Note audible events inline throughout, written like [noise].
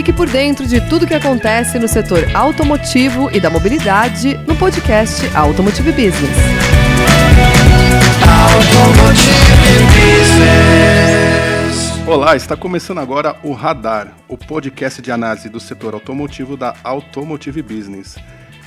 Fique por dentro de tudo que acontece no setor automotivo e da mobilidade no podcast Automotive Business. Automotive Business. Olá, está começando agora o Radar, o podcast de análise do setor automotivo da Automotive Business.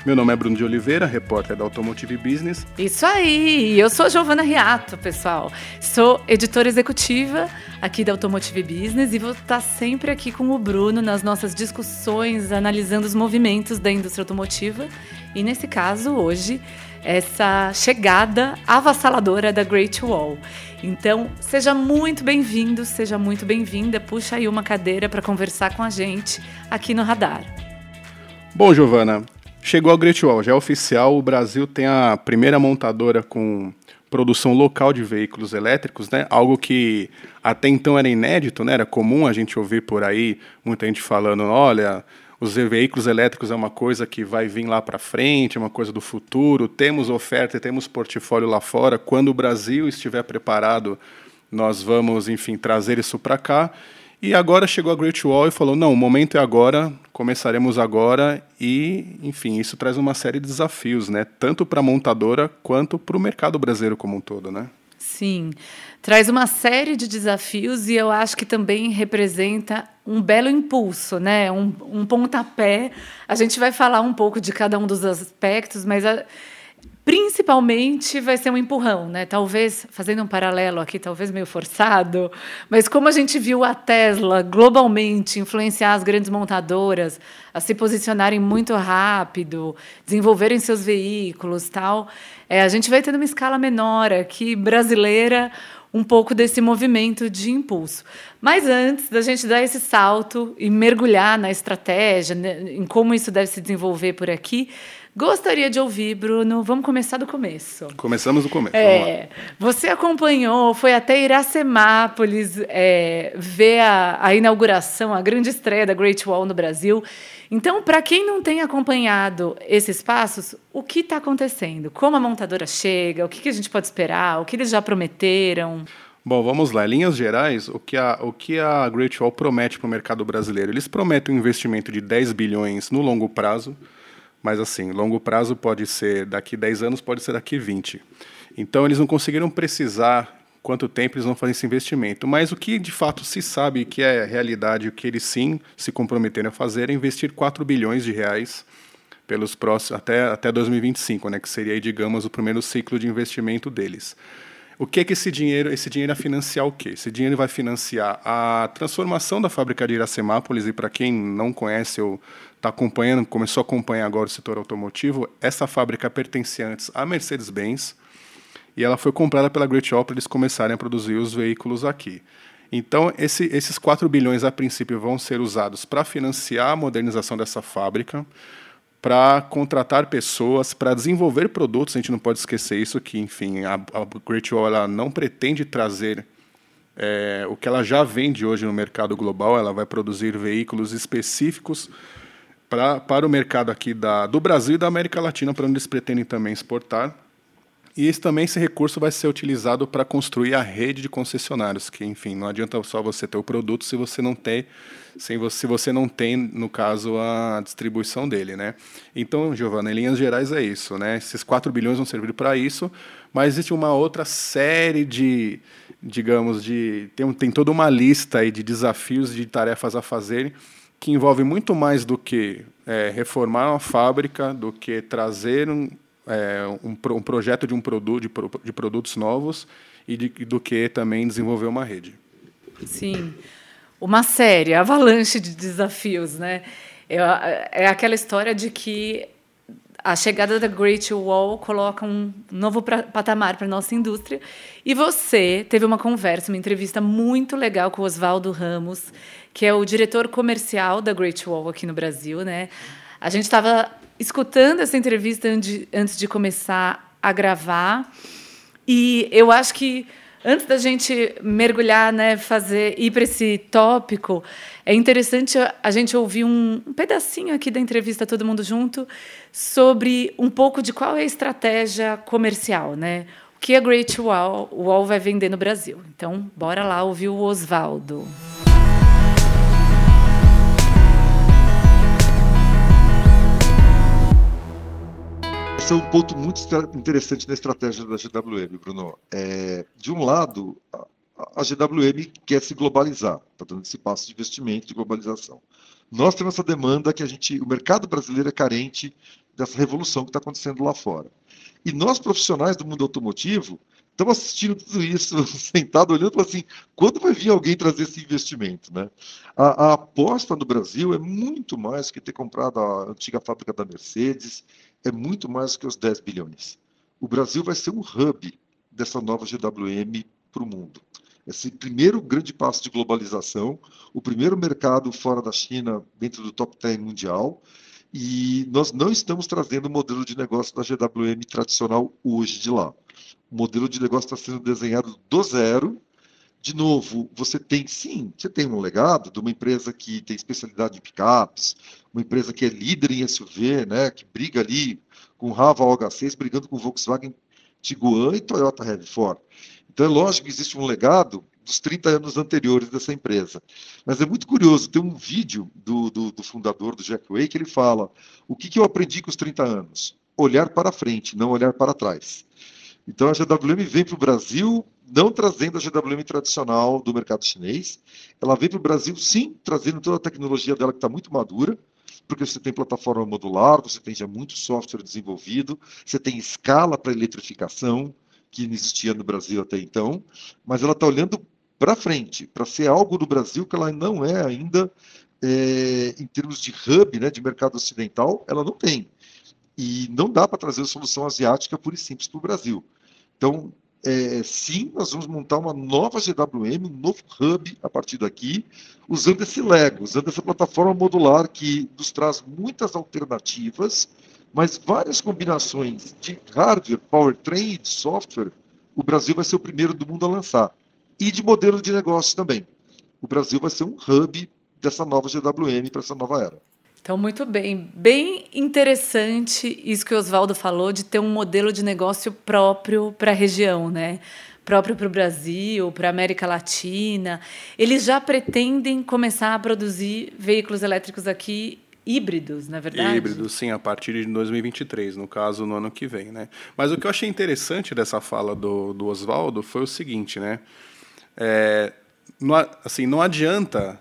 Meu nome é Bruno de Oliveira, repórter da Automotive Business. Isso aí, eu sou Giovana Riato, pessoal. Sou editora executiva aqui da Automotive Business e vou estar sempre aqui com o Bruno nas nossas discussões, analisando os movimentos da indústria automotiva. E nesse caso, hoje, essa chegada avassaladora da Great Wall. Então, seja muito bem-vindo, seja muito bem-vinda. Puxa aí uma cadeira para conversar com a gente aqui no Radar. Bom, Giovana, Chegou a Great Wall, já é oficial, o Brasil tem a primeira montadora com produção local de veículos elétricos, né? Algo que até então era inédito, né? Era comum a gente ouvir por aí muita gente falando, olha, os veículos elétricos é uma coisa que vai vir lá para frente, é uma coisa do futuro. Temos oferta, temos portfólio lá fora. Quando o Brasil estiver preparado, nós vamos, enfim, trazer isso para cá. E agora chegou a Great Wall e falou: não, o momento é agora, começaremos agora. E, enfim, isso traz uma série de desafios, né? Tanto para a montadora quanto para o mercado brasileiro como um todo, né? Sim, traz uma série de desafios e eu acho que também representa um belo impulso, né? Um, um pontapé. A gente vai falar um pouco de cada um dos aspectos, mas a, Principalmente vai ser um empurrão, né? Talvez, fazendo um paralelo aqui, talvez meio forçado, mas como a gente viu a Tesla globalmente influenciar as grandes montadoras a se posicionarem muito rápido, desenvolverem seus veículos tal, é, a gente vai ter numa escala menor aqui, brasileira, um pouco desse movimento de impulso. Mas antes da gente dar esse salto e mergulhar na estratégia, né, em como isso deve se desenvolver por aqui, Gostaria de ouvir, Bruno. Vamos começar do começo. Começamos do começo. É, você acompanhou, foi até Iracemápolis é, ver a, a, inauguração, a grande estreia da Great Wall no Brasil. Então, para quem não tem acompanhado esses passos, o que está acontecendo? Como a montadora chega? O que, que a gente pode esperar? O que eles já prometeram? Bom, vamos lá. Em linhas gerais, o que a, o que a Great Wall promete para o mercado brasileiro? Eles prometem um investimento de 10 bilhões no longo prazo mas assim, longo prazo pode ser daqui 10 anos, pode ser daqui 20. Então eles não conseguiram precisar quanto tempo eles vão fazer esse investimento. Mas o que de fato se sabe que é realidade, o que eles sim se comprometeram a fazer é investir 4 bilhões de reais pelos próximos até até 2025, né, que seria digamos o primeiro ciclo de investimento deles. O que é que esse dinheiro, esse dinheiro vai financiar o quê? Esse dinheiro vai financiar a transformação da fábrica de Iracemápolis e para quem não conhece ou está acompanhando, começou a acompanhar agora o setor automotivo, essa fábrica pertencia antes à Mercedes-Benz e ela foi comprada pela Great Wall para eles começarem a produzir os veículos aqui. Então, esse, esses 4 bilhões, a princípio, vão ser usados para financiar a modernização dessa fábrica, para contratar pessoas, para desenvolver produtos. A gente não pode esquecer isso, que, enfim, a, a Great Wall ela não pretende trazer é, o que ela já vende hoje no mercado global, ela vai produzir veículos específicos pra, para o mercado aqui da, do Brasil e da América Latina, para onde eles pretendem também exportar. E esse, também esse recurso vai ser utilizado para construir a rede de concessionários, que, enfim, não adianta só você ter o produto se você não tem, se você, se você não tem, no caso, a distribuição dele, né? Então, Giovana, em linhas gerais é isso, né? Esses 4 bilhões vão servir para isso, mas existe uma outra série de, digamos, de tem, tem toda uma lista aí de desafios, de tarefas a fazer que envolve muito mais do que é, reformar uma fábrica, do que trazer um, é, um, um, projeto de um produto de, de produtos novos e de, do que também desenvolver uma rede. Sim, uma série, avalanche de desafios, né? É, é aquela história de que a chegada da Great Wall coloca um novo patamar para a nossa indústria. E você teve uma conversa, uma entrevista muito legal com o Oswaldo Ramos, que é o diretor comercial da Great Wall aqui no Brasil. Né? A gente estava escutando essa entrevista antes de começar a gravar. E eu acho que antes da gente mergulhar, né, fazer ir para esse tópico, é interessante a gente ouvir um, pedacinho aqui da entrevista todo mundo junto sobre um pouco de qual é a estratégia comercial, né? O que a Great Wall, Wall vai vender no Brasil. Então, bora lá ouvir o Oswaldo. É um ponto muito interessante na estratégia da GWM, Bruno. É, de um lado, a, a GWM quer se globalizar, está dando esse passo de investimento, de globalização. Nós temos essa demanda que a gente, o mercado brasileiro é carente dessa revolução que está acontecendo lá fora. E nós, profissionais do mundo automotivo, estamos assistindo tudo isso, [laughs] sentado olhando para assim, quando vai vir alguém trazer esse investimento, né? A, a, aposta no Brasil é muito mais que ter comprado a antiga fábrica da Mercedes, é muito mais que os 10 bilhões. O Brasil vai ser um hub dessa nova GWM para o mundo. Esse primeiro grande passo de globalização, o primeiro mercado fora da China dentro do top 10 mundial, e nós não estamos trazendo o modelo de negócio da GWM tradicional hoje de lá. O modelo de negócio está sendo desenhado do zero. De novo, você tem, sim, você tem um legado de uma empresa que tem especialidade em picapes, uma empresa que é líder em SUV, né, que briga ali com Rava OH6, brigando com Volkswagen Tiguan e Toyota RAV4. Então é lógico que existe um legado dos 30 anos anteriores dessa empresa. Mas é muito curioso, tem um vídeo do, do, do fundador do Jack Way que ele fala: o que, que eu aprendi com os 30 anos? Olhar para frente, não olhar para trás. Então a GWM vem para o Brasil não trazendo a GWM tradicional do mercado chinês, ela vem para o Brasil sim trazendo toda a tecnologia dela que está muito madura, porque você tem plataforma modular, você tem já muito software desenvolvido, você tem escala para eletrificação, que não existia no Brasil até então, mas ela está olhando para frente, para ser algo do Brasil que ela não é ainda, é, em termos de hub, né, de mercado ocidental, ela não tem. E não dá para trazer a solução asiática pura e simples para o Brasil. Então, é, sim, nós vamos montar uma nova GWM, um novo hub a partir daqui, usando esse Lego, usando essa plataforma modular que nos traz muitas alternativas, mas várias combinações de hardware, powertrain e de software, o Brasil vai ser o primeiro do mundo a lançar e de modelo de negócio também. O Brasil vai ser um hub dessa nova GWM para essa nova era. Então, muito bem. Bem interessante isso que o Oswaldo falou de ter um modelo de negócio próprio para a região, né? Próprio para o Brasil, para a América Latina. Eles já pretendem começar a produzir veículos elétricos aqui híbridos, na verdade? Híbridos, sim, a partir de 2023, no caso, no ano que vem, né? Mas o que eu achei interessante dessa fala do, do Oswaldo foi o seguinte, né? É, não, assim, não adianta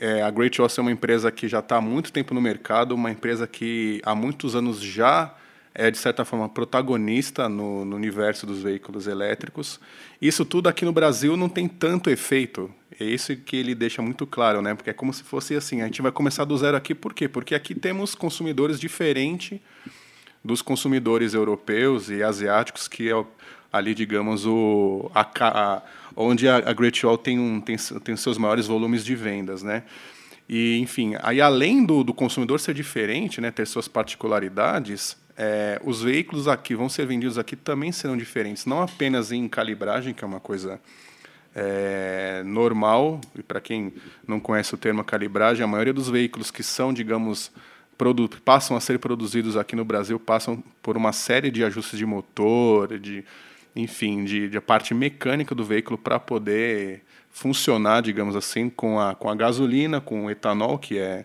é, a Great Wall ser uma empresa que já está há muito tempo no mercado, uma empresa que há muitos anos já é, de certa forma, protagonista no, no, universo dos veículos elétricos. Isso tudo aqui no Brasil não tem tanto efeito. É isso que ele deixa muito claro, né? Porque é como se fosse assim, a gente vai começar do zero aqui, por quê? Porque aqui temos consumidores diferentes dos consumidores europeus e asiáticos, que é ali, digamos, o, a, a onde a, a Great Wall tem, um, tem, tem seus maiores volumes de vendas, né? E, enfim, aí além do, do consumidor ser diferente, né, ter suas particularidades, é, os veículos aqui vão ser vendidos aqui também serão diferentes, não apenas em calibragem, que é uma coisa é, normal, e para quem não conhece o termo calibragem, a maioria dos veículos que são, digamos, passam a ser produzidos aqui no Brasil passam por uma série de ajustes de motor, de enfim, de, de a parte mecânica do veículo para poder funcionar, digamos assim, com a, com a gasolina, com o etanol que é,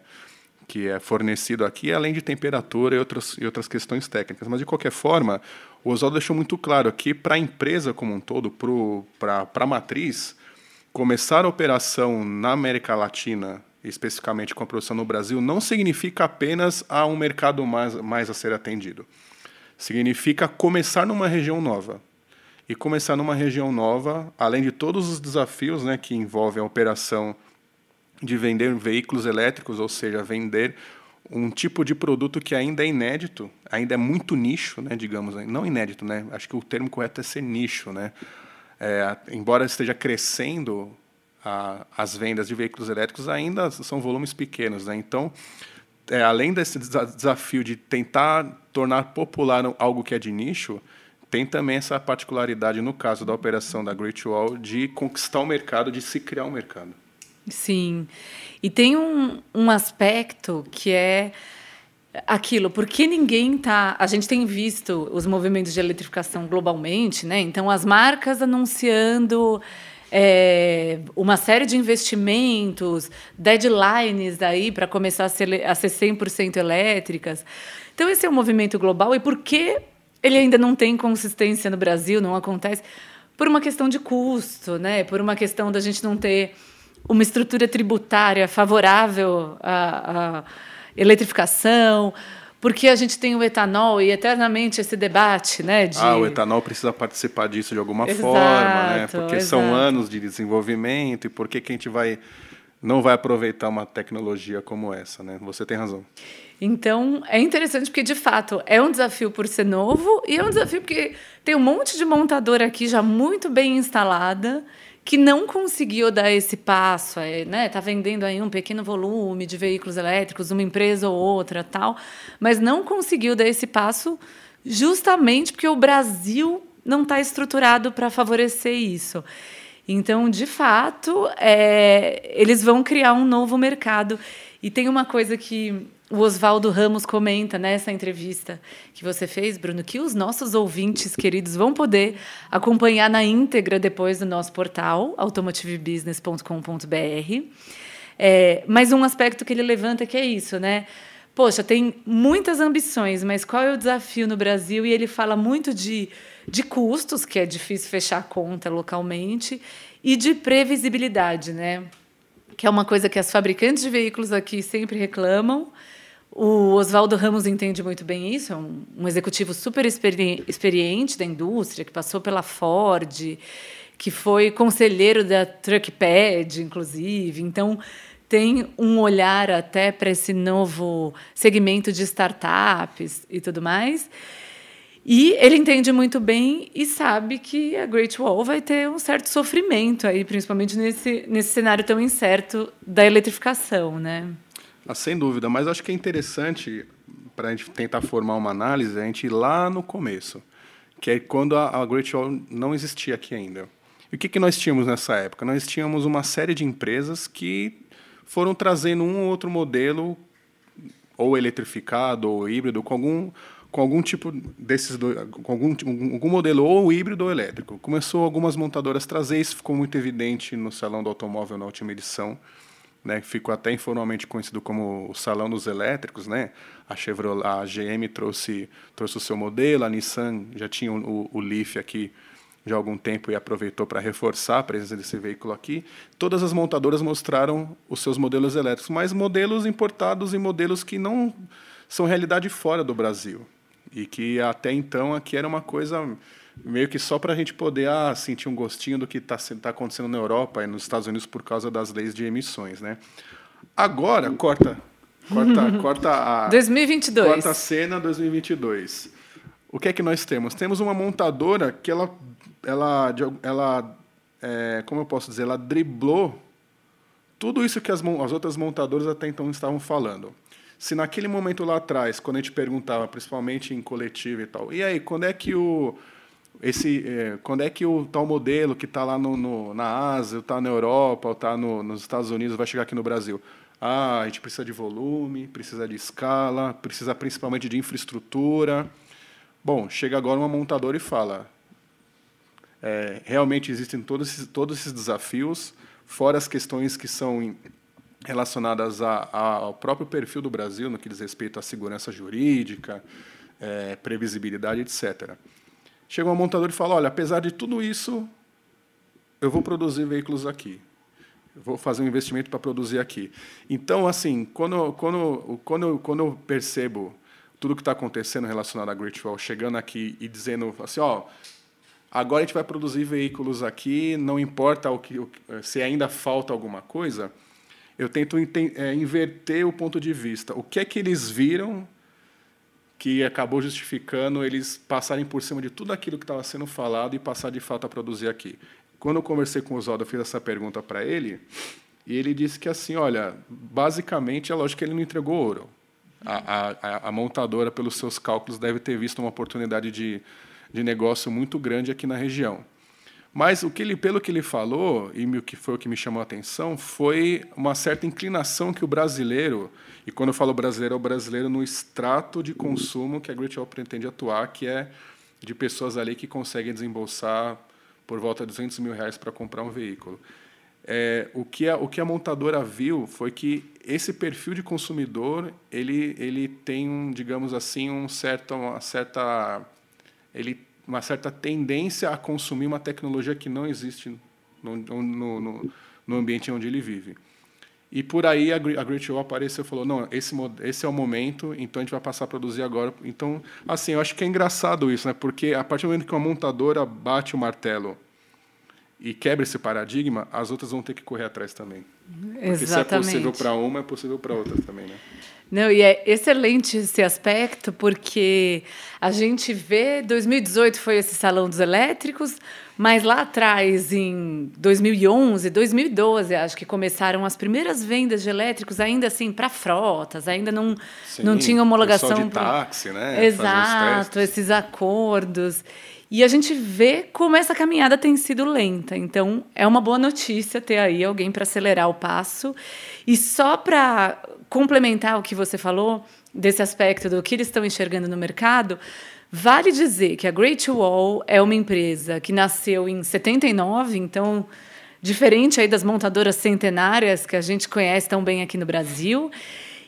que é fornecido aqui, além de temperatura e outras, e outras questões técnicas. Mas, de qualquer forma, o Oswaldo deixou muito claro aqui para a empresa como um todo, para a matriz, começar a operação na América Latina, especificamente com a produção no Brasil, não significa apenas a um mercado mais, mais a ser atendido. Significa começar numa região nova e começar numa região nova, além de todos os desafios né, que envolvem a operação de vender veículos elétricos, ou seja, vender um tipo de produto que ainda é inédito, ainda é muito nicho, né, digamos, não inédito, né? Acho que o termo correto é ser nicho, né? É, embora esteja crescendo a, as vendas de veículos elétricos, ainda são volumes pequenos, né? Então, é, além desse desafio de tentar tornar popular algo que é de nicho, tem também essa particularidade, no caso da operação da Great Wall, de conquistar o mercado, de se criar um mercado. Sim. E tem um, um aspecto que é aquilo, porque ninguém tá. A gente tem visto os movimentos de eletrificação globalmente, né? Então, as marcas anunciando. É, uma série de investimentos, deadlines aí para começar a ser, a ser 100% elétricas. Então, esse é um movimento global. E por que ele ainda não tem consistência no Brasil, não acontece por uma questão de custo, né? Por uma questão da gente não ter uma estrutura tributária favorável à, à eletrificação, porque a gente tem o etanol e eternamente esse debate, né? De... Ah, o etanol precisa participar disso de alguma exato, forma, né? Porque exato. são anos de desenvolvimento e por que, que a gente vai não vai aproveitar uma tecnologia como essa, né? Você tem razão. Então, é interessante porque, de fato, é um desafio por ser novo e é um desafio porque tem um monte de montadora aqui já muito bem instalada que não conseguiu dar esse passo, é, né? Tá vendendo aí um pequeno volume de veículos elétricos, uma empresa ou outra, tal, mas não conseguiu dar esse passo justamente porque o Brasil não está estruturado para favorecer isso. Então, de fato, é, eles vão criar um novo mercado. E tem uma coisa que o Oswaldo Ramos comenta nessa entrevista que você fez, Bruno, que os nossos ouvintes queridos vão poder acompanhar na íntegra depois do nosso portal, automotivebusiness.com.br. É, mas um aspecto que ele levanta que é isso, né? Poxa, tem muitas ambições, mas qual é o desafio no Brasil? E ele fala muito de, de custos, que é difícil fechar a conta localmente, e de previsibilidade, né? Que é uma coisa que as fabricantes de veículos aqui sempre reclamam. O Oswaldo Ramos entende muito bem isso, é um, um executivo super experi experiente da indústria, que passou pela Ford, que foi conselheiro da Truckpad, inclusive. Então, tem um olhar até para esse novo segmento de startups e tudo mais. E ele entende muito bem e sabe que a Great Wall vai ter um certo sofrimento aí, principalmente nesse, nesse cenário tão incerto da eletrificação, né? Ah, sem dúvida, mas acho que é interessante para a gente tentar formar uma análise, a gente ir lá no começo, que é quando a, a Great Wall não existia aqui ainda. E o que, que nós tínhamos nessa época? Nós tínhamos uma série de empresas que foram trazendo um ou outro modelo, ou eletrificado, ou híbrido, com algum, com algum tipo desses dois, com algum, algum modelo ou híbrido ou elétrico. Começou algumas montadoras trazer isso, ficou muito evidente no Salão do Automóvel na última edição, né, ficou até informalmente conhecido como o Salão dos Elétricos, né? A Chevrolet, a GM trouxe trouxe o seu modelo, a Nissan já tinha o, o Leaf aqui já há algum tempo e aproveitou para reforçar a presença desse veículo aqui. Todas as montadoras mostraram os seus modelos elétricos, mas modelos importados e modelos que não são realidade fora do Brasil. E que até então aqui era uma coisa meio que só para a gente poder ah, sentir um gostinho do que está tá acontecendo na Europa e nos Estados Unidos por causa das leis de emissões. Né? Agora, corta, corta, [laughs] corta a... 2022. Corta a cena 2022. O que é que nós temos? Temos uma montadora que ela ela, ela é, como eu posso dizer, ela driblou tudo isso que as, as outras montadoras até então estavam falando. Se naquele momento lá atrás, quando a gente perguntava, principalmente em coletivo e tal, e aí, quando é que o esse é, quando é que o tal modelo que está lá no, no, na Ásia, está na Europa, está no, nos Estados Unidos, vai chegar aqui no Brasil? Ah, a gente precisa de volume, precisa de escala, precisa principalmente de infraestrutura. Bom, chega agora uma montadora e fala: é, realmente existem todos esses, todos esses desafios, fora as questões que são relacionadas a, a, ao próprio perfil do Brasil, no que diz respeito à segurança jurídica, é, previsibilidade, etc. Chega um montador e fala: olha, apesar de tudo isso, eu vou produzir veículos aqui. Eu vou fazer um investimento para produzir aqui. Então, assim, quando, quando, quando, quando eu percebo tudo que está acontecendo relacionado à Great Wall, chegando aqui e dizendo assim, ó, Agora a gente vai produzir veículos aqui, não importa o que, se ainda falta alguma coisa, eu tento é, inverter o ponto de vista. O que é que eles viram que acabou justificando eles passarem por cima de tudo aquilo que estava sendo falado e passar de fato a produzir aqui? Quando eu conversei com o Oswaldo, eu fiz essa pergunta para ele, e ele disse que assim, olha, basicamente é lógico que ele não entregou ouro. A, a, a montadora, pelos seus cálculos, deve ter visto uma oportunidade de de negócio muito grande aqui na região. Mas o que ele, pelo que ele falou, e o que foi o que me chamou a atenção, foi uma certa inclinação que o brasileiro, e quando eu falo brasileiro, é o brasileiro no extrato de consumo que a Great Wall pretende atuar, que é de pessoas ali que conseguem desembolsar por volta de 200 mil reais para comprar um veículo. É, o, que a, o que a montadora viu foi que esse perfil de consumidor ele, ele tem, um, digamos assim, um certo, uma certa ele uma certa tendência a consumir uma tecnologia que não existe no, no, no, no ambiente onde ele vive. E por aí a, a Great Wall apareceu e falou: não, esse, esse é o momento, então a gente vai passar a produzir agora. Então, assim, eu acho que é engraçado isso, né? Porque a partir do momento que uma montadora bate o martelo e quebra esse paradigma, as outras vão ter que correr atrás também. Porque se é possível para uma, é possível para outra também, né? Não, e é excelente esse aspecto, porque a gente vê, 2018 foi esse Salão dos Elétricos, mas lá atrás, em 2011, 2012, acho que começaram as primeiras vendas de elétricos, ainda assim, para frotas, ainda não, Sim, não tinha homologação. de táxi, né? Exato, esses acordos. E a gente vê como essa caminhada tem sido lenta. Então, é uma boa notícia ter aí alguém para acelerar o passo. E só para complementar o que você falou, desse aspecto do que eles estão enxergando no mercado, vale dizer que a Great Wall é uma empresa que nasceu em 79, então diferente aí das montadoras centenárias que a gente conhece tão bem aqui no Brasil,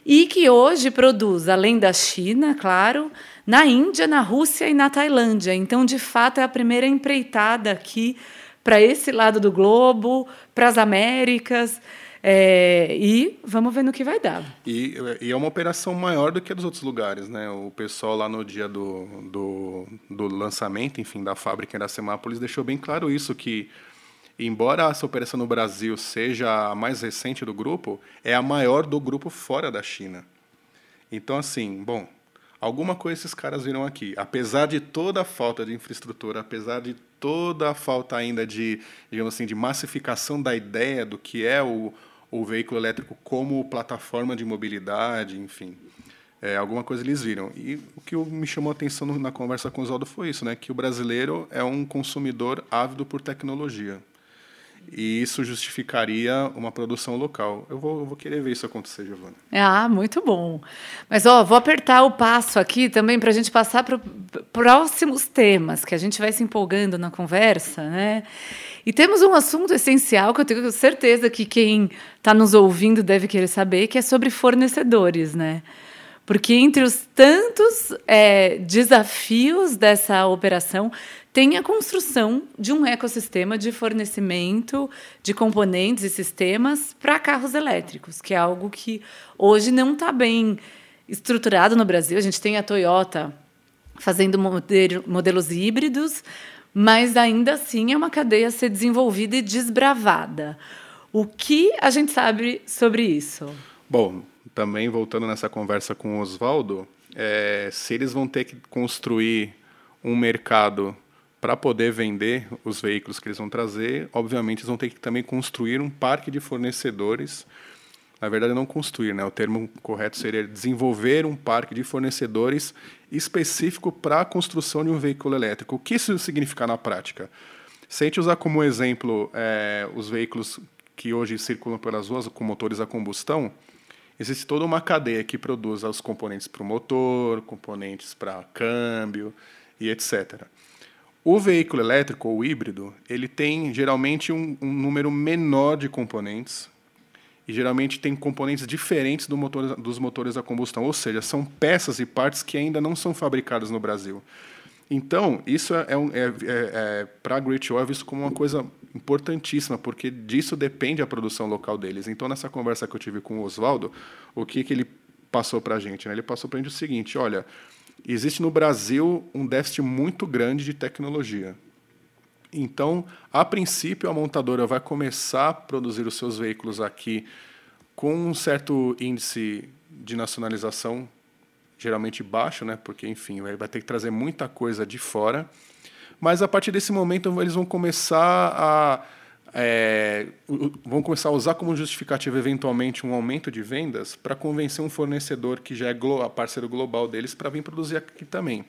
e que hoje produz, além da China, claro, na Índia, na Rússia e na Tailândia. Então, de fato, é a primeira empreitada aqui para esse lado do globo, para as Américas. É, e vamos ver no que vai dar. E, e, é uma operação maior do que a dos outros lugares, né? O pessoal lá no dia do, do, do lançamento, enfim, da fábrica em Iracemápolis deixou bem claro isso, que embora essa operação no Brasil seja a mais recente do grupo, é a maior do grupo fora da China. Então, assim, bom, alguma coisa esses caras viram aqui. Apesar de toda a falta de infraestrutura, apesar de toda a falta ainda de, digamos assim, de massificação da ideia do que é o, o veículo elétrico como plataforma de mobilidade, enfim. É, alguma coisa eles viram. E o que me chamou a atenção na conversa com o Oswaldo foi isso, né? que o brasileiro é um consumidor ávido por tecnologia. E isso justificaria uma produção local. Eu vou, eu vou querer ver isso acontecer, Giovana. Ah, muito bom. Mas ó, vou apertar o passo aqui também para a gente passar para próximos temas, que a gente vai se empolgando na conversa, né? E temos um assunto essencial que eu tenho certeza que quem está nos ouvindo deve querer saber, que é sobre fornecedores, né? Porque entre os tantos é, desafios dessa operação, tem a construção de um ecossistema de fornecimento de componentes e sistemas para carros elétricos, que é algo que hoje não está bem estruturado no Brasil. A gente tem a Toyota fazendo modelos híbridos, mas ainda assim é uma cadeia a ser desenvolvida e desbravada. O que a gente sabe sobre isso? Bom, também voltando nessa conversa com o Oswaldo, é, se eles vão ter que construir um mercado para poder vender os veículos que eles vão trazer, obviamente eles vão ter que também construir um parque de fornecedores. Na verdade, não construir, né? O termo correto seria desenvolver um parque de fornecedores específico para a construção de um veículo elétrico. O que isso significa na prática? Se a gente usar como exemplo é, os veículos que hoje circulam pelas ruas com motores a combustão, existe toda uma cadeia que produz os componentes para o motor, componentes para câmbio e etc. O veículo elétrico ou híbrido, ele tem geralmente um, um, número menor de componentes e geralmente tem componentes diferentes do motor, dos motores a combustão, ou seja, são peças e partes que ainda não são fabricadas no Brasil. Então, isso é, é, é, é para a Great Wall é visto como uma coisa importantíssima, porque disso depende a produção local deles. Então, nessa conversa que eu tive com o Oswaldo, o que, que ele passou para a gente? Né? Ele passou para a gente o seguinte: olha, existe no Brasil um déficit muito grande de tecnologia. Então, a princípio, a montadora vai começar a produzir os seus veículos aqui com um certo índice de nacionalização, geralmente baixo, né? porque, enfim, vai ter que trazer muita coisa de fora. Mas, a partir desse momento, eles vão começar a é, vão começar a usar como justificativa eventualmente um aumento de vendas para convencer um fornecedor que já é glo parceiro global deles para vir produzir aqui também.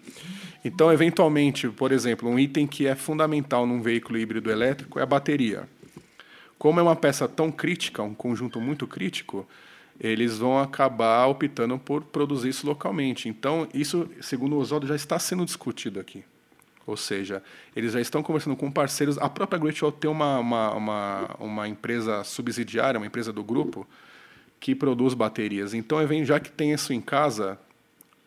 Então, eventualmente, por exemplo, um item que é fundamental num veículo híbrido elétrico é a bateria. Como é uma peça tão crítica, um conjunto muito crítico, eles vão acabar optando por produzir isso localmente. Então, isso, segundo o Oswaldo, já está sendo discutido aqui. Ou seja, eles já estão conversando com parceiros. A própria Great Wall tem uma, uma, uma, uma empresa subsidiária, uma empresa do grupo, que produz baterias. Então, já que tem isso em casa,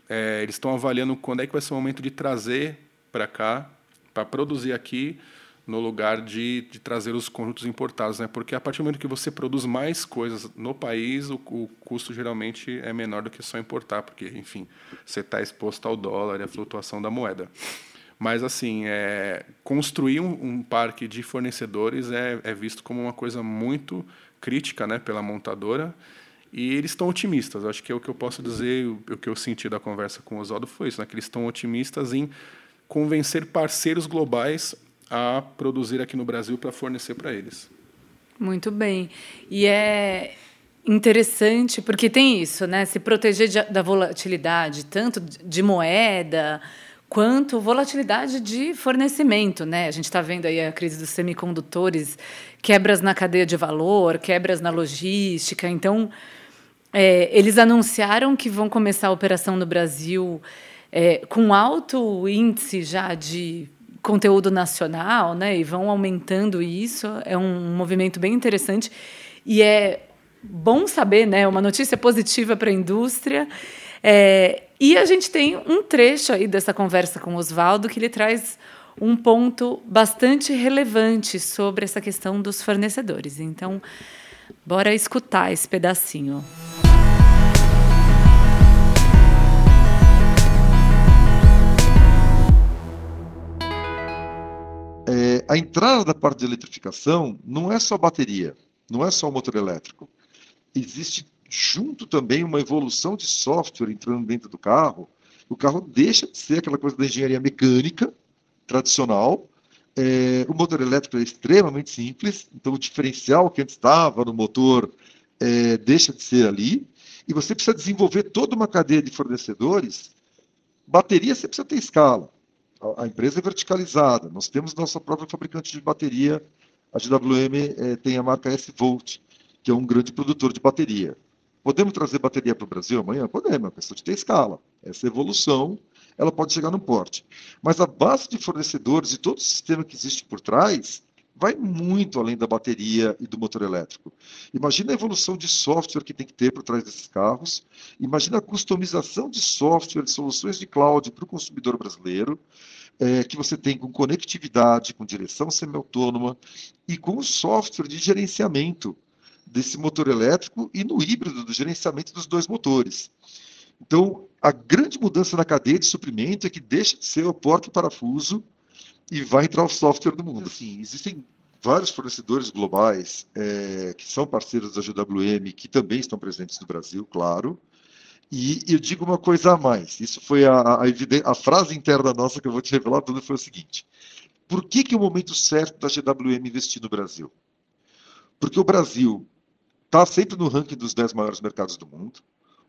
é, eles estão avaliando quando é que vai ser o momento de trazer para cá, para produzir aqui, no lugar de, de trazer os conjuntos importados, né? Porque a partir do momento que você produz mais coisas no país, o, o custo geralmente é menor do que só importar, porque, enfim, você está exposto ao dólar e à flutuação da moeda. Mas, assim, é, construir um, um parque de fornecedores é, é visto como uma coisa muito crítica né, pela montadora. E eles estão otimistas. Acho que é o que eu posso dizer, o, o que eu senti da conversa com o Oswaldo foi isso, né, que eles estão otimistas em convencer parceiros globais a produzir aqui no Brasil para fornecer para eles. Muito bem. E é interessante porque tem isso, né? Se proteger de, da volatilidade, tanto de moeda quanto volatilidade de fornecimento, né? A gente está vendo aí a crise dos semicondutores, quebras na cadeia de valor, quebras na logística. Então, é, eles anunciaram que vão começar a operação no Brasil é, com alto índice já de conteúdo nacional, né? E vão aumentando isso. É um movimento bem interessante e é bom saber, né? Uma notícia positiva para a indústria. É, e a gente tem um trecho aí dessa conversa com o Oswaldo que ele traz um ponto bastante relevante sobre essa questão dos fornecedores. Então, bora escutar esse pedacinho. É, a entrada da parte de eletrificação não é só bateria, não é só motor elétrico. Existe junto também uma evolução de software entrando dentro do carro, o carro deixa de ser aquela coisa da engenharia mecânica tradicional. É, o motor elétrico é extremamente simples, então o diferencial que antes estava no motor é, deixa de ser ali, e você precisa desenvolver toda uma cadeia de fornecedores. Bateria você precisa ter escala. A, a empresa é verticalizada. Nós temos nossa própria fabricante de bateria. A GWM é, tem a marca S-Volt, que é um grande produtor de bateria. Podemos trazer bateria para o Brasil amanhã? Podemos, é uma questão de ter escala. Essa evolução ela pode chegar no porte. Mas a base de fornecedores e todo o sistema que existe por trás vai muito além da bateria e do motor elétrico. Imagina a evolução de software que tem que ter por trás desses carros. Imagina a customização de software, de soluções de cloud para o consumidor brasileiro, é, que você tem com conectividade, com direção semi-autônoma e com software de gerenciamento desse motor elétrico e no híbrido do gerenciamento dos dois motores. Então, a grande mudança na cadeia de suprimento é que deixa de ser o porta e e vai entrar o software do mundo. Assim, existem vários fornecedores globais é, que são parceiros da GWM, que também estão presentes no Brasil, claro. E eu digo uma coisa a mais. Isso foi a, a, a frase interna nossa que eu vou te revelar tudo foi o seguinte. Por que, que é o momento certo da GWM investir no Brasil? Porque o Brasil está sempre no ranking dos 10 maiores mercados do mundo.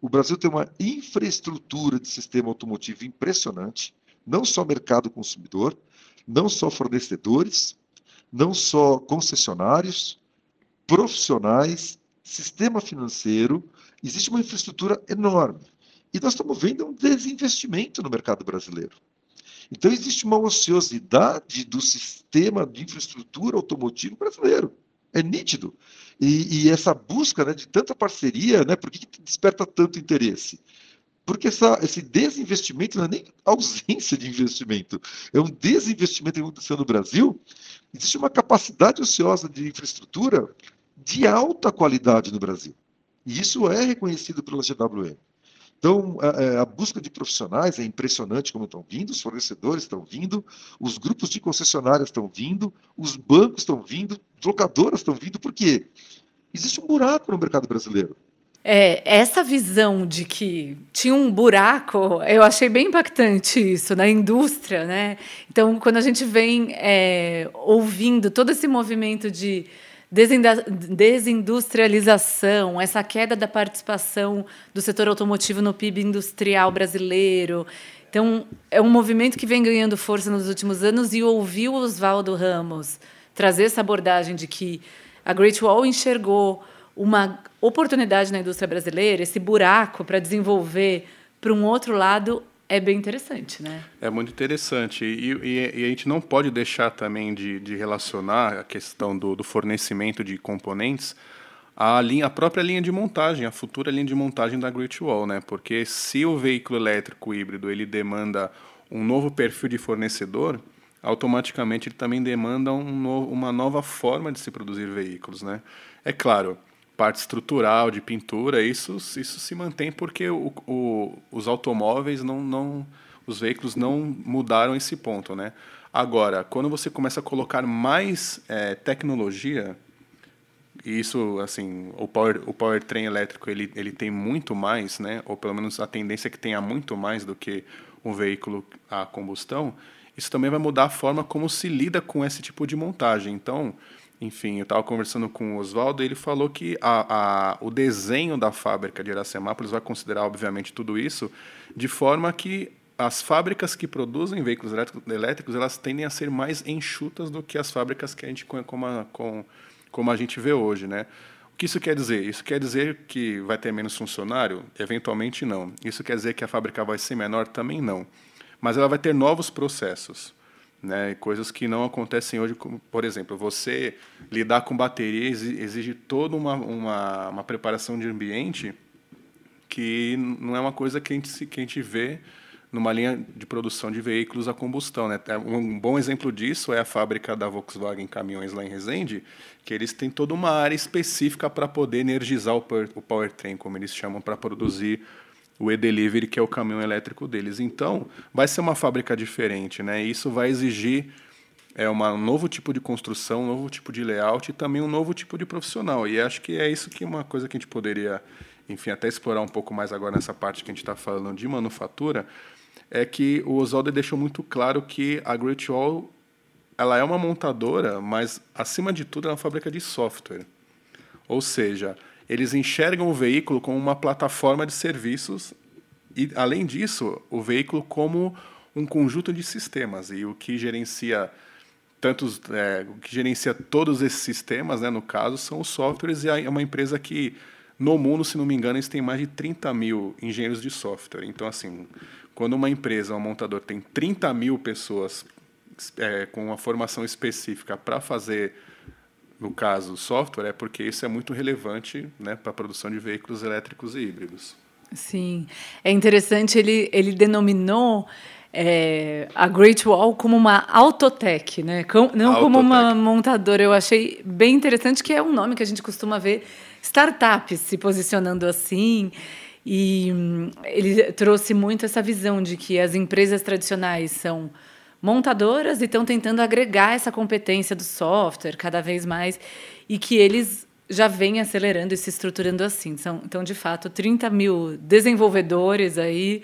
O Brasil tem uma infraestrutura de sistema automotivo impressionante, não só mercado consumidor, não só fornecedores, não só concessionários, profissionais, sistema financeiro, existe uma infraestrutura enorme. E nós estamos vendo um desinvestimento no mercado brasileiro. Então, existe uma ociosidade do sistema de infraestrutura automotivo brasileiro. É nítido. E, e essa busca né, de tanta parceria, né, por que, que desperta tanto interesse? Porque essa, esse desinvestimento não é nem ausência de investimento, é um desinvestimento que aconteceu no Brasil. Existe uma capacidade ociosa de infraestrutura de alta qualidade no Brasil. E isso é reconhecido pela GWM. Então, a, é, a, busca de profissionais é impressionante como estão vindo, os fornecedores estão vindo, os grupos de concessionárias estão vindo, os bancos estão vindo, locadoras estão vindo, porque existe um buraco no mercado brasileiro. É, essa visão de que tinha um buraco, eu achei bem impactante isso na indústria, né? Então, quando a gente vem é, ouvindo todo esse movimento de desindustrialização, essa queda da participação do setor automotivo no PIB industrial brasileiro. Então, é um movimento que vem ganhando força nos últimos anos e ouvir o Oswaldo Ramos trazer essa abordagem de que a Great Wall enxergou uma oportunidade na indústria brasileira, esse buraco para desenvolver para um outro lado é bem interessante, né? É muito interessante. E, e, e a gente não pode deixar também de, de relacionar a questão do, do, fornecimento de componentes à, linha, à própria linha de montagem, a futura linha de montagem da Great Wall, né? Porque se o veículo elétrico híbrido ele demanda um novo perfil de fornecedor, automaticamente ele também demanda um uma nova forma de se produzir veículos, né? É claro, parte estrutural de pintura, isso, isso se mantém porque o, o, os automóveis não, não, os veículos não mudaram esse ponto, né? Agora, quando você começa a colocar mais é, tecnologia, isso, assim, o power, o powertrain elétrico ele, ele tem muito mais, né? Ou pelo menos a tendência é que tenha muito mais do que um veículo a combustão. Isso também vai mudar a forma como se lida com esse tipo de montagem. Então, enfim, eu estava conversando com o Oswaldo e ele falou que a, a, o desenho da fábrica de Iracemápolis vai considerar, obviamente, tudo isso de forma que as fábricas que produzem veículos elétricos elas tendem a ser mais enxutas do que as fábricas que a gente como a, com, como a gente vê hoje, né? O que isso quer dizer? Isso quer dizer que vai ter menos funcionário? Eventualmente não. Isso quer dizer que a fábrica vai ser menor? Também não. Mas ela vai ter novos processos né? Coisas que não acontecem hoje, por exemplo, você lidar com bateria exige toda uma, uma, uma preparação de ambiente que não é uma coisa que a gente, que a gente vê numa linha de produção de veículos a combustão. Né? Um bom exemplo disso é a fábrica da Volkswagen Caminhões lá em Resende, que eles têm toda uma área específica para poder energizar o powertrain, como eles chamam, para produzir o e-delivery, que é o caminhão elétrico deles. Então, vai ser uma fábrica diferente, né? Isso vai exigir é uma, um novo tipo de construção, um novo tipo de layout e também um novo tipo de profissional. E acho que é isso que é uma coisa que a gente poderia, enfim, até explorar um pouco mais agora nessa parte que a gente está falando de manufatura, é que o Oswaldo deixou muito claro que a Great Wall ela é uma montadora, mas acima de tudo é uma fábrica de software. Ou seja, eles enxergam o veículo como uma plataforma de serviços e, além disso, o veículo como um conjunto de sistemas e o que gerencia tantos, é, o que gerencia todos esses sistemas, né, no caso, são os softwares e é uma empresa que no mundo, se não me engano, eles têm mais de 30 mil engenheiros de software. Então, assim, quando uma empresa, um montador, tem 30 mil pessoas é, com uma formação específica para fazer no caso, software, é porque isso é muito relevante né, para a produção de veículos elétricos e híbridos. Sim, é interessante, ele, ele denominou é, a Great Wall como uma autotech, né? não autotech. como uma montadora. Eu achei bem interessante, que é um nome que a gente costuma ver startups se posicionando assim. E hum, ele trouxe muito essa visão de que as empresas tradicionais são montadoras e estão tentando agregar essa competência do software cada vez mais e que eles já vêm acelerando e se estruturando assim. São, então, de fato, 30 mil desenvolvedores aí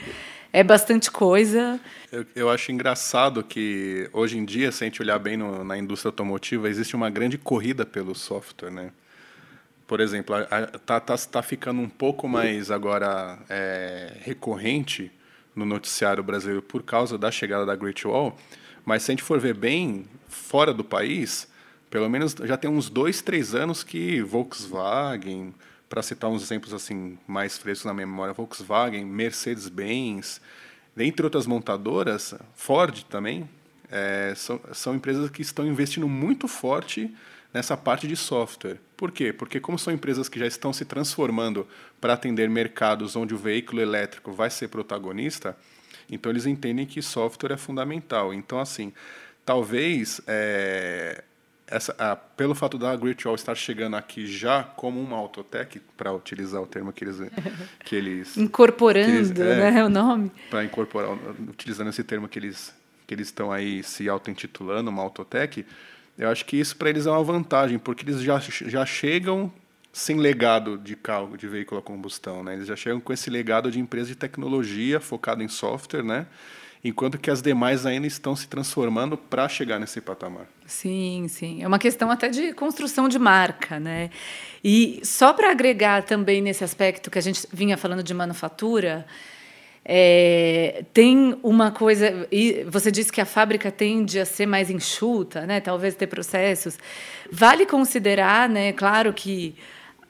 é bastante coisa. Eu, eu, acho engraçado que hoje em dia, se a gente olhar bem no, na indústria automotiva, existe uma grande corrida pelo software, né? Por exemplo, está tá, tá ficando um pouco mais agora é, recorrente no noticiário brasileiro por causa da chegada da Great Wall, mas se a gente for ver bem, fora do país, pelo menos já tem uns dois, três anos que Volkswagen, para citar uns exemplos assim mais frescos na memória, Volkswagen, Mercedes-Benz, dentre outras montadoras, Ford também, é, são, são empresas que estão investindo muito forte nessa parte de software. Por quê? Porque como são empresas que já estão se transformando para atender mercados onde o veículo elétrico vai ser protagonista, então eles entendem que software é fundamental. Então, assim, talvez é, essa, a, pelo fato da Great Wall estar chegando aqui já como uma autotech, para utilizar o termo que eles... Que eles [laughs] Incorporando que eles, é, né, o nome. Para incorporar, utilizando esse termo que eles, que eles estão aí se auto-intitulando, uma autotech, eu acho que isso para eles é uma vantagem, porque eles já, já chegam sem legado de carro, de veículo a combustão, né? Eles já chegam com esse legado de empresa de tecnologia focado em software, né? Enquanto que as demais ainda estão se transformando para chegar nesse patamar. Sim, sim. É uma questão até de construção de marca, né? E só para agregar também nesse aspecto que a gente vinha falando de manufatura, é, tem uma coisa, e você disse que a fábrica tende a ser mais enxuta, né? talvez ter processos. Vale considerar, né, claro que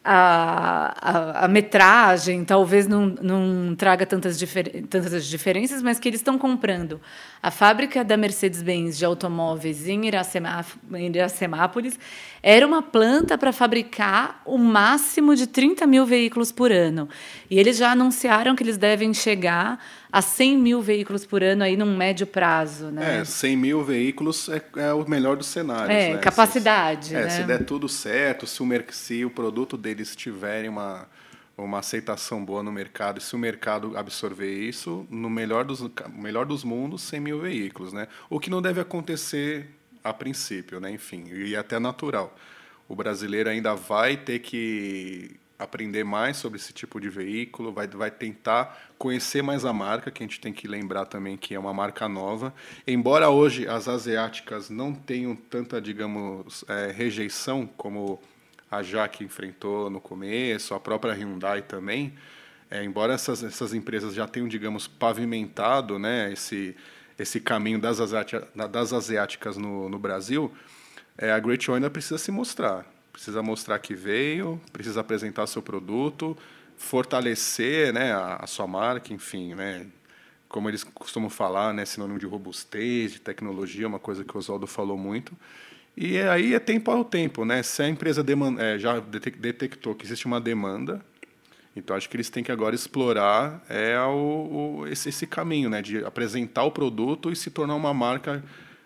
a, a, a, metragem talvez não, não traga tantas, difer tantas diferenças, mas que eles estão comprando a fábrica da Mercedes-Benz de automóveis em, Iracemá, em Iracemápolis era uma planta para fabricar o máximo de 30 mil veículos por ano. E eles já anunciaram que eles devem chegar a 100 mil veículos por ano aí num médio prazo. Né? É, 100 mil veículos é, é o melhor dos cenários. É, né? capacidade. Se, né? é, se der tudo certo, se o, se o produto deles tiverem uma uma aceitação boa no mercado, e se o mercado absorver isso, no melhor dos, melhor dos mundos, 100 mil veículos. Né? O que não deve acontecer a princípio, né? enfim, e até natural. O brasileiro ainda vai ter que aprender mais sobre esse tipo de veículo, vai, vai tentar conhecer mais a marca, que a gente tem que lembrar também que é uma marca nova. Embora hoje as asiáticas não tenham tanta, digamos, é, rejeição como a Jaque enfrentou no começo, a própria Hyundai também, é, embora essas, essas empresas já tenham, digamos, pavimentado né, esse, esse caminho das, asiáticas, das asiáticas no, no Brasil, é, a Great Wall ainda precisa se mostrar. Precisa mostrar que veio, precisa apresentar seu produto, fortalecer né, a, a sua marca, enfim, né, como eles costumam falar, né, sinônimo de robustez, de tecnologia, uma coisa que o Oswaldo falou muito. E aí é tempo ao tempo, né? Se a empresa demanda, é, já detectou que existe uma demanda, então acho que eles têm que agora explorar é o, o esse, esse, caminho, né? De apresentar o produto e se tornar uma marca,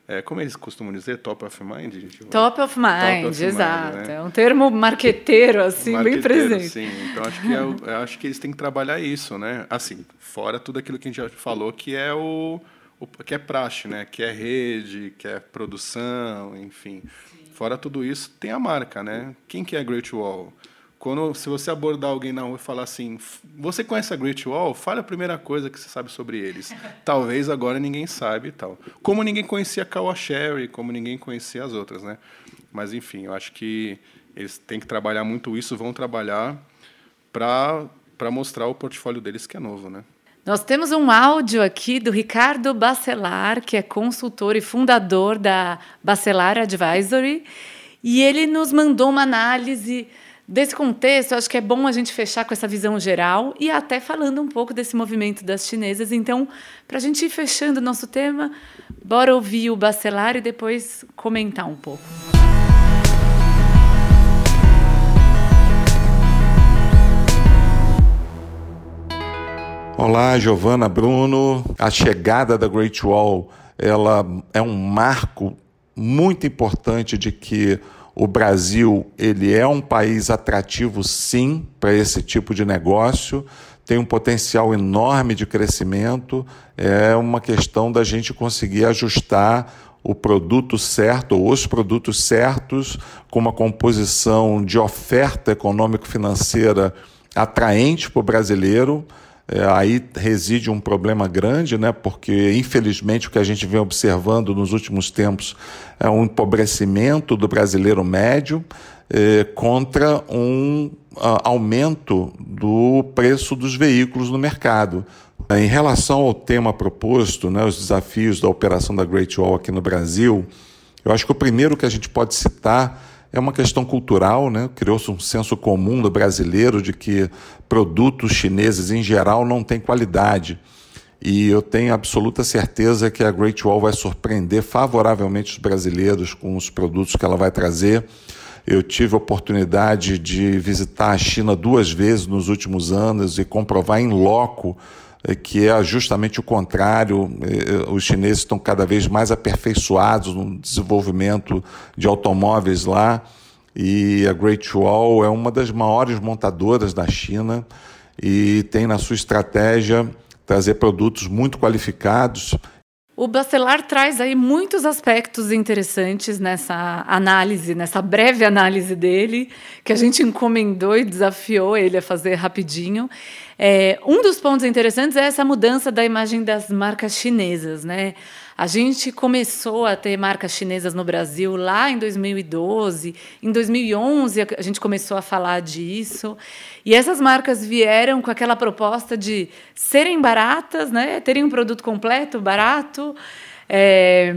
é, como eles costumam dizer, top of mind. Top of mind, top of exato. Mind, né? É um termo marqueteiro assim marqueteiro, bem presente. Sim. Então acho que é, acho que eles têm que trabalhar isso, né? Assim, fora tudo aquilo que a gente já falou que é o o que é praxe, né? Que é rede, que é produção, enfim. Fora tudo isso, tem a marca, né? Quem que é Great Wall? Quando, se você abordar alguém na rua e falar assim, você conhece a Great Wall? Fale a primeira coisa que você sabe sobre eles. [laughs] Talvez agora ninguém sabe e tal. Como ninguém conhecia a Kawa Sherry, como ninguém conhecia as outras, né? Mas enfim, eu acho que eles têm que trabalhar muito isso, vão trabalhar para mostrar o portfólio deles que é novo, né? Nós temos um áudio aqui do Ricardo Bacelar, que é consultor e fundador da Bacelar Advisory, e ele nos mandou uma análise desse contexto. Acho que é bom a gente fechar com essa visão geral e até falando um pouco desse movimento das chinesas. Então, para a gente ir fechando o nosso tema, bora ouvir o Bacelar e depois comentar um pouco. Olá, Giovana, Bruno. A chegada da Great Wall, ela é um marco muito importante de que o Brasil ele é um país atrativo, sim, para esse tipo de negócio. Tem um potencial enorme de crescimento. É uma questão da gente conseguir ajustar o produto certo, ou os produtos certos, com uma composição de oferta econômico-financeira atraente para o brasileiro é, aí reside um problema grande, né? porque infelizmente o que a gente vem observando nos últimos tempos é um empobrecimento do brasileiro médio é, contra um aumento do preço dos veículos no mercado. Em relação ao tema proposto, né, os desafios da operação da Great Wall aqui no Brasil, eu acho que o primeiro que a gente pode citar é uma questão cultural, né? criou-se um senso comum do brasileiro de que produtos chineses em geral não têm qualidade. E eu tenho absoluta certeza que a Great Wall vai surpreender favoravelmente os brasileiros com os produtos que ela vai trazer. Eu tive a oportunidade de visitar a China duas vezes nos últimos anos e comprovar em loco que é justamente o contrário. Eh, os chineses estão cada vez mais aperfeiçoados no desenvolvimento de automóveis lá e a Great Wall é uma das maiores montadoras da China e tem na sua estratégia trazer produtos muito qualificados. O Bacelar traz aí muitos aspectos interessantes nessa análise, nessa breve análise dele, que a gente encomendou e desafiou ele a fazer rapidinho. É, um dos pontos interessantes é essa mudança da imagem das marcas chinesas, né? A gente começou a ter marcas chinesas no Brasil lá em 2012. Em 2011, a gente começou a falar disso. E essas marcas vieram com aquela proposta de serem baratas, né? terem um produto completo, barato. É...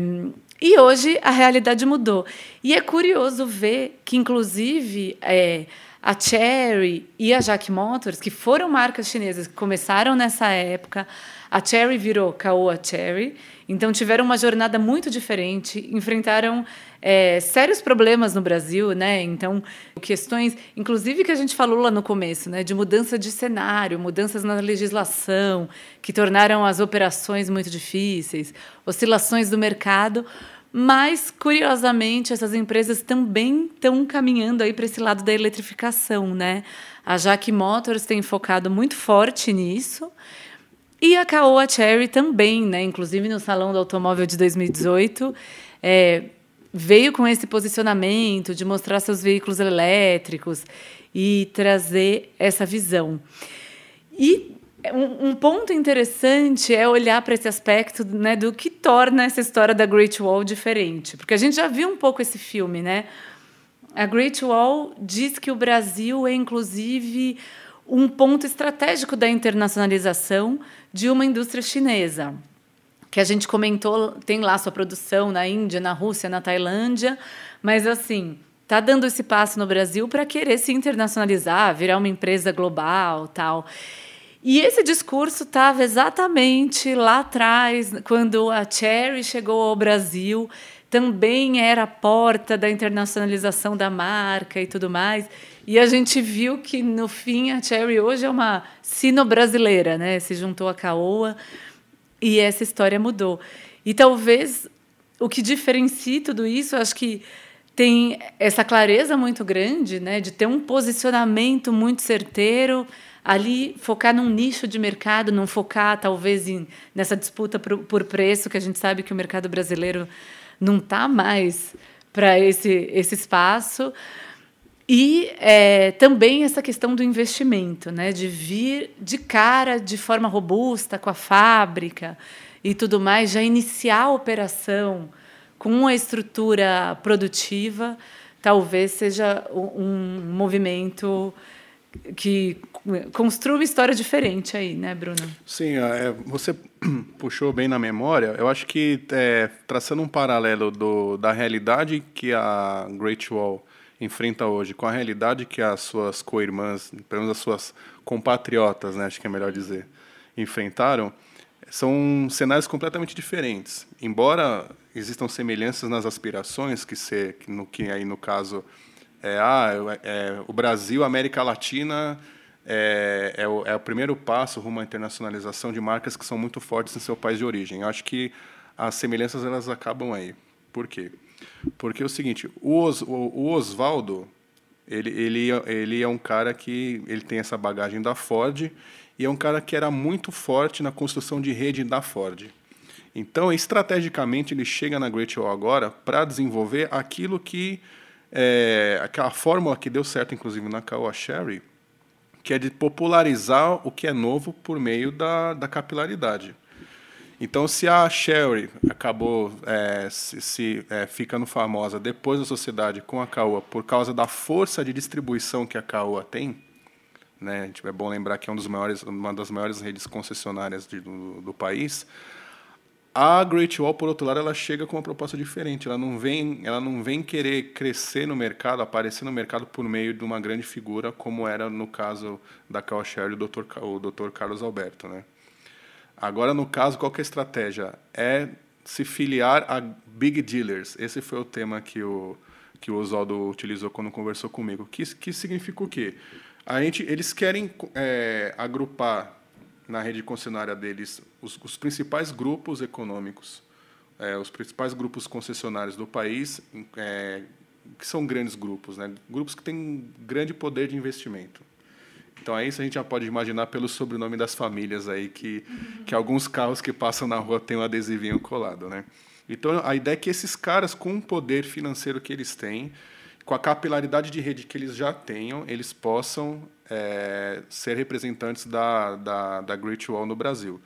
E hoje a realidade mudou. E é curioso ver que, inclusive, é, a Cherry e a Jack Motors, que foram marcas chinesas que começaram nessa época, a Cherry virou Caoa Cherry, então tiveram uma jornada muito diferente, enfrentaram é, sérios problemas no Brasil, né? Então questões, inclusive que a gente falou lá no começo, né, de mudança de cenário, mudanças na legislação que tornaram as operações muito difíceis, oscilações do mercado. Mas, curiosamente, essas empresas também estão caminhando aí para esse lado da eletrificação, né? A Jack Motors tem focado muito forte nisso. E a Caoa Cherry também, né? Inclusive no Salão do Automóvel de 2018, é, veio com esse posicionamento de mostrar seus veículos elétricos e trazer essa visão. E um, um, ponto interessante é olhar para esse aspecto né, do que torna essa história da Great Wall diferente. Porque a gente já viu um pouco esse filme, né? A Great Wall diz que o Brasil é, inclusive, um ponto estratégico da internacionalização de uma indústria chinesa. Que a gente comentou, tem lá sua produção na Índia, na Rússia, na Tailândia, mas assim, está dando esse passo no Brasil para querer se internacionalizar, virar uma empresa global, tal. E esse discurso estava exatamente lá atrás, quando a Cherry chegou ao Brasil, também era a porta da internacionalização da marca e tudo mais. E a gente viu que, no fim, a Cherry hoje é uma sino-brasileira, né? se juntou a Caoa e essa história mudou. E talvez o que diferencia tudo isso, acho que tem essa clareza muito grande né? de ter um posicionamento muito certeiro ali focar num nicho de mercado, não focar talvez em, nessa disputa por, por preço, que a gente sabe que o mercado brasileiro não está mais para esse, esse espaço. E é, também essa questão do investimento, né, de vir de cara, de forma robusta, com a fábrica e tudo mais, já iniciar a operação com uma estrutura produtiva, talvez seja um movimento que construa uma história diferente aí, né, Bruno? Sim, é, você [clears throat] puxou bem na memória. Eu acho que é, traçando um paralelo do, da realidade que a Great Wall enfrenta hoje com a realidade que as suas co-irmãs, pelo menos as suas compatriotas, né, acho que é melhor dizer, enfrentaram, são cenários completamente diferentes. Embora existam semelhanças nas aspirações, que, ser, no, que aí no caso é, ah, é, o Brasil, a América Latina é, é, o, é o primeiro passo rumo à internacionalização de marcas que são muito fortes em seu país de origem. Eu acho que as semelhanças elas acabam aí. Por quê? Porque é o seguinte, o, Os, o, o Oswaldo, ele, ele, ele é um cara que ele tem essa bagagem da Ford e é um cara que era muito forte na construção de rede da Ford. Então, estrategicamente, ele chega na Great Wall agora para desenvolver aquilo que é, aquela fórmula que deu certo, inclusive, na Caoa Sherry, que é de popularizar o que é novo por meio da, da capilaridade. Então, se a Sherry acabou é, se, se é, ficando famosa depois da sociedade com a Caoa por causa da força de distribuição que a Caoa tem, né, é bom lembrar que é um dos maiores, uma das maiores redes concessionárias de, do, do país, a Great Wall, por outro lado, ela chega com uma proposta diferente. Ela não vem, ela não vem querer crescer no mercado, aparecer no mercado por meio de uma grande figura, como era no caso da Cal e do Dr. o Dr. Carlos Alberto, né? Agora, no caso, qual é a estratégia? É se filiar a big dealers. Esse foi o tema que o que o Oswaldo utilizou quando conversou comigo. Que que significa o quê? A gente, eles querem é, agrupar na rede concessionária deles os, os principais grupos econômicos, é, os principais grupos concessionários do país, é, que são grandes grupos, né? grupos que têm grande poder de investimento. Então, aí isso a gente já pode imaginar pelo sobrenome das famílias aí, que, que alguns carros que passam na rua têm um adesivinho colado. Né? Então, a ideia é que esses caras, com o poder financeiro que eles têm, com a capilaridade de rede que eles já tenham, eles possam é, ser representantes da, da, da Great Wall no Brasil,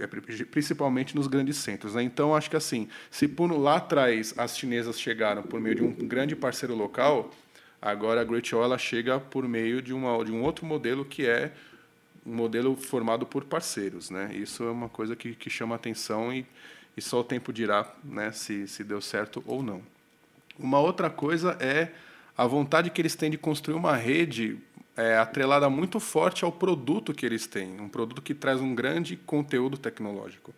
é, principalmente nos grandes centros. Né? Então, acho que assim, se por lá atrás as chinesas chegaram por meio de um grande parceiro local, agora a Great Wall chega por meio de, uma, de um outro modelo que é um modelo formado por parceiros. Né? Isso é uma coisa que, que chama atenção e, e só o tempo dirá né, se, se deu certo ou não. Uma outra coisa é a vontade que eles têm de construir uma rede é, atrelada muito forte ao produto que eles têm, um produto que traz um grande conteúdo tecnológico.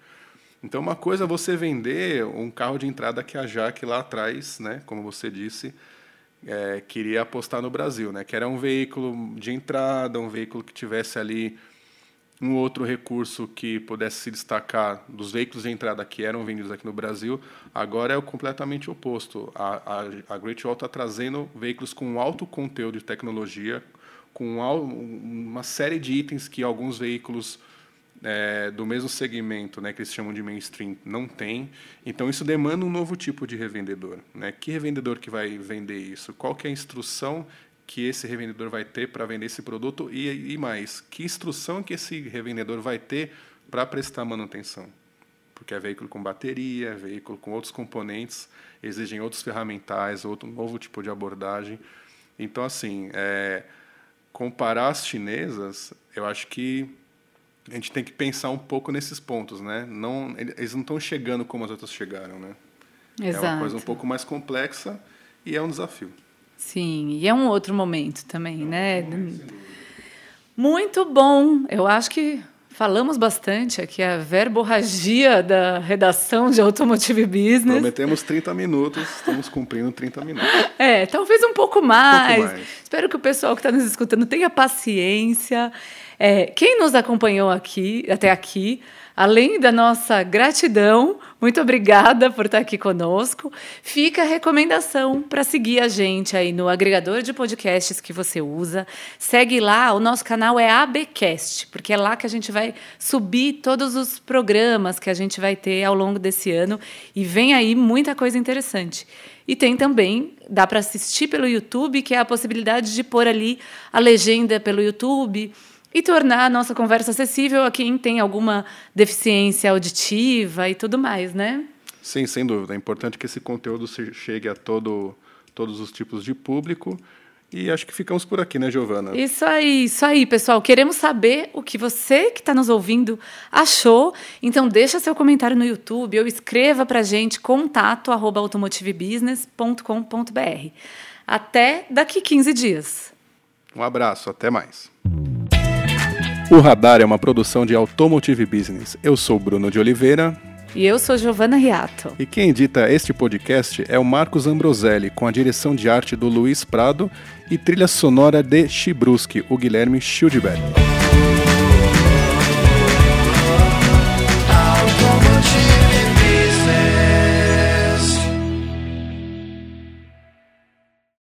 Então, uma coisa é você vender um carro de entrada que a Jaque lá atrás, né, como você disse, é, queria apostar no Brasil, né, que era um veículo de entrada, um veículo que tivesse ali um outro recurso que pudesse se destacar dos veículos de entrada que eram vendidos aqui no Brasil, agora é o completamente oposto. A, a, a Great Wall está trazendo veículos com alto conteúdo de tecnologia, com uma série de itens que alguns veículos é, do mesmo segmento, né, que eles chamam de mainstream, não tem. Então isso demanda um novo tipo de revendedor. Né? Que revendedor que vai vender isso? Qual que é a instrução que esse revendedor vai ter para vender esse produto e, e mais, que instrução que esse revendedor vai ter para prestar manutenção? Porque é veículo com bateria, é veículo com outros componentes, exigem outros ferramentais, outro novo tipo de abordagem. Então, assim, é, comparar as chinesas, eu acho que a gente tem que pensar um pouco nesses pontos, né? Não, eles não estão chegando como as outras chegaram, né? Exato. É uma coisa um pouco mais complexa e é um desafio. Sim, e é um outro momento também, né? Muito bom. Eu acho que falamos bastante aqui a verborragia da redação de Automotive Business. Prometemos 30 minutos, estamos cumprindo 30 minutos. É, talvez um pouco mais. Um pouco mais. Espero que o pessoal que está nos escutando tenha paciência. É, quem nos acompanhou aqui até aqui, além da nossa gratidão, muito obrigada por estar aqui conosco. Fica a recomendação para seguir a gente aí no agregador de podcasts que você usa. Segue lá, o nosso canal é ABcast, porque é lá que a gente vai subir todos os programas que a gente vai ter ao longo desse ano e vem aí muita coisa interessante. E tem também, dá para assistir pelo YouTube, que é a possibilidade de pôr ali a legenda pelo YouTube e tornar a nossa conversa acessível a quem tem alguma deficiência auditiva e tudo mais, né? Sim, sem dúvida. É importante que esse conteúdo chegue a todo, todos os tipos de público. E acho que ficamos por aqui, né, Giovana? Isso aí, isso aí, pessoal. Queremos saber o que você que está nos ouvindo achou. Então, deixa seu comentário no YouTube ou escreva para a gente contato arroba automotivebusiness.com.br. Até daqui 15 dias. Um abraço, até mais. O Radar é uma produção de Automotive Business. Eu sou Bruno de Oliveira. E eu sou Giovana Riato. E quem edita este podcast é o Marcos Ambroselli, com a direção de arte do Luiz Prado e trilha sonora de Chibruski, o Guilherme Schildberg.